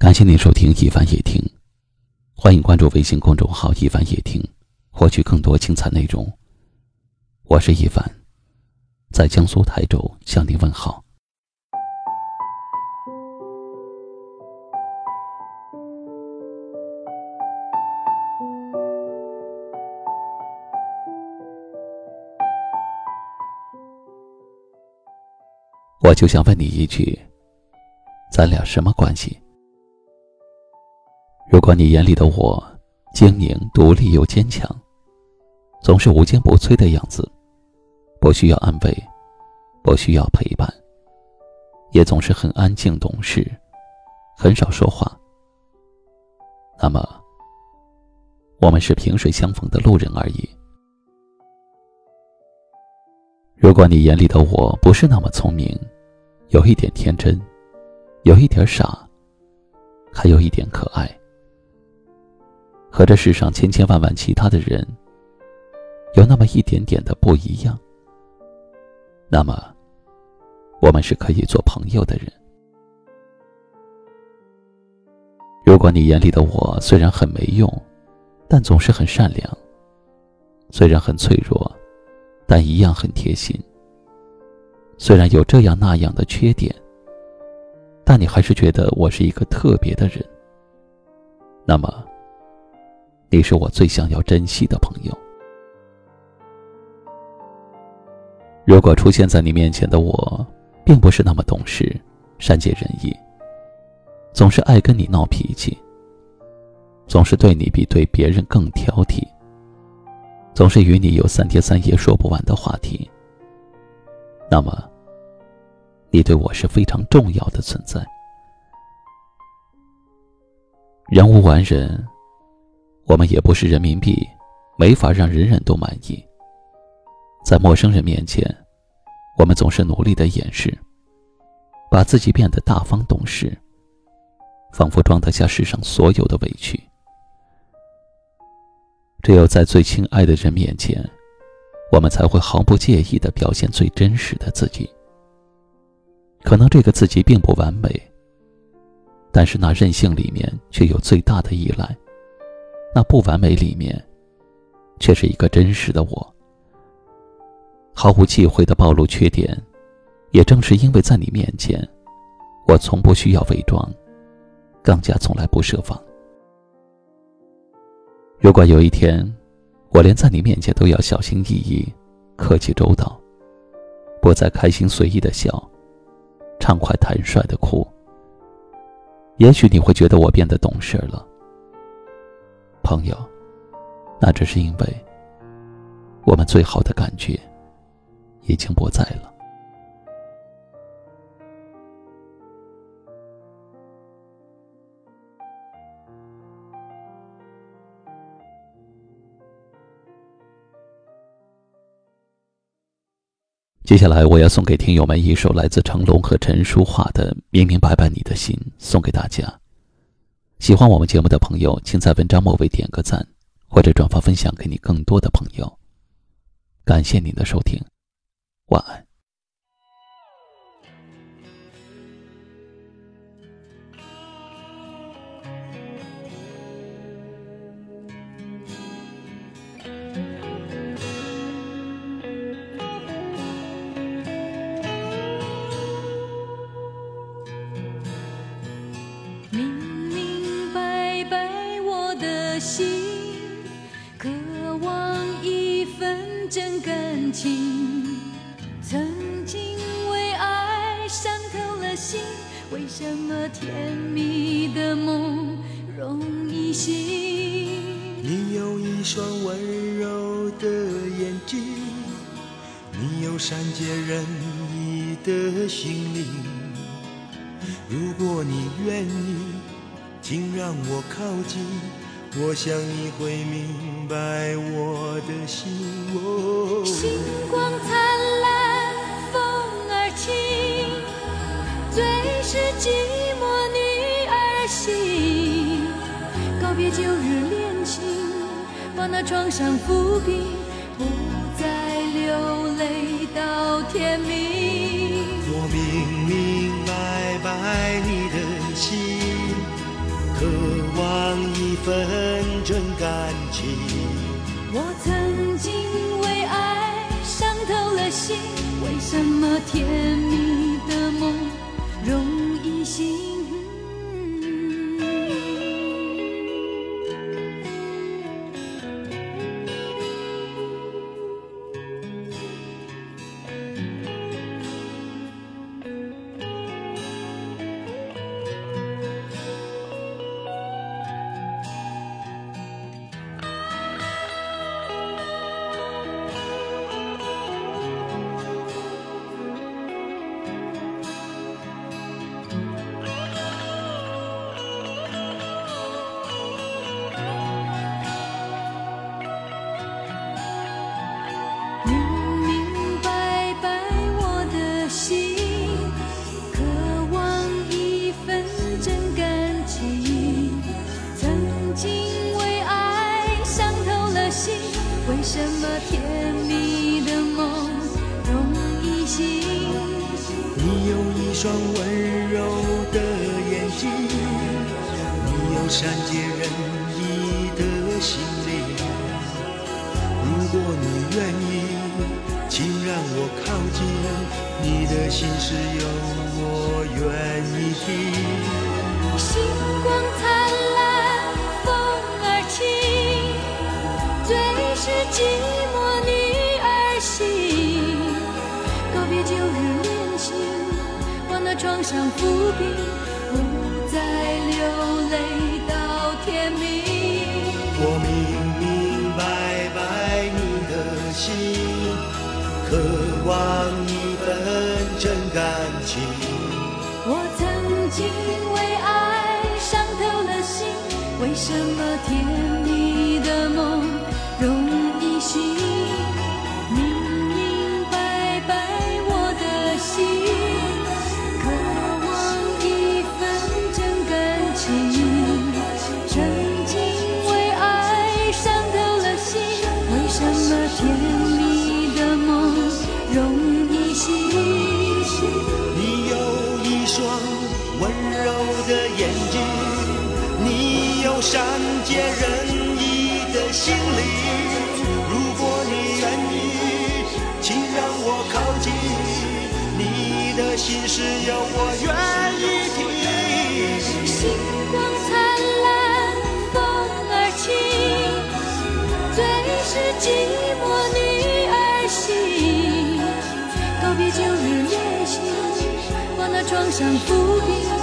感谢您收听一凡夜听，欢迎关注微信公众号一凡夜听，获取更多精彩内容。我是一凡，在江苏台州向您问好。我就想问你一句：咱俩什么关系？如果你眼里的我精明、独立又坚强，总是无坚不摧的样子，不需要安慰，不需要陪伴，也总是很安静懂事，很少说话，那么我们是萍水相逢的路人而已。如果你眼里的我不是那么聪明，有一点天真，有一点傻，还有一点可爱。和这世上千千万万其他的人有那么一点点的不一样，那么我们是可以做朋友的人。如果你眼里的我虽然很没用，但总是很善良；虽然很脆弱，但一样很贴心；虽然有这样那样的缺点，但你还是觉得我是一个特别的人，那么。你是我最想要珍惜的朋友。如果出现在你面前的我，并不是那么懂事、善解人意，总是爱跟你闹脾气，总是对你比对别人更挑剔，总是与你有三天三夜说不完的话题，那么，你对我是非常重要的存在。人无完人。我们也不是人民币，没法让人人都满意。在陌生人面前，我们总是努力的掩饰，把自己变得大方懂事，仿佛装得下世上所有的委屈。只有在最亲爱的人面前，我们才会毫不介意的表现最真实的自己。可能这个自己并不完美，但是那任性里面却有最大的依赖。那不完美里面，却是一个真实的我。毫无忌讳的暴露缺点，也正是因为在你面前，我从不需要伪装，更加从来不设防。如果有一天，我连在你面前都要小心翼翼、客气周到，不再开心随意的笑，畅快坦率的哭，也许你会觉得我变得懂事了。朋友，那只是因为我们最好的感觉已经不在了。接下来，我要送给听友们一首来自成龙和陈淑桦的《明明白白你的心》，送给大家。喜欢我们节目的朋友，请在文章末尾点个赞，或者转发分享给你更多的朋友。感谢您的收听，晚安。心渴望一份真感情，曾经为爱伤透了心，为什么甜蜜的梦容易醒？你有一双温柔的眼睛，你有善解人意的心灵。如果你愿意，请让我靠近。我想你会明白我的心。星光灿烂，风儿轻，最是寂寞女儿心。告别旧日恋情，把那创伤抚平，份真感情。我曾经为爱伤透了心，为什么甜蜜的梦双温柔的眼睛，你有善解人意的心灵。如果你愿意，请让我靠近，你的心事有我愿意听。星光灿创伤抚平，不再流泪到天明。我明明白白你的心，渴望一份真感情。我曾经为爱伤透了心，为什么甜蜜的梦容甜蜜的梦容易醒？你有一双温柔的眼睛，你有善解人意的心灵。如果你愿意，请让我靠近，你的心事有我愿意听。星光灿烂，风儿轻，最是寂撞上浮萍。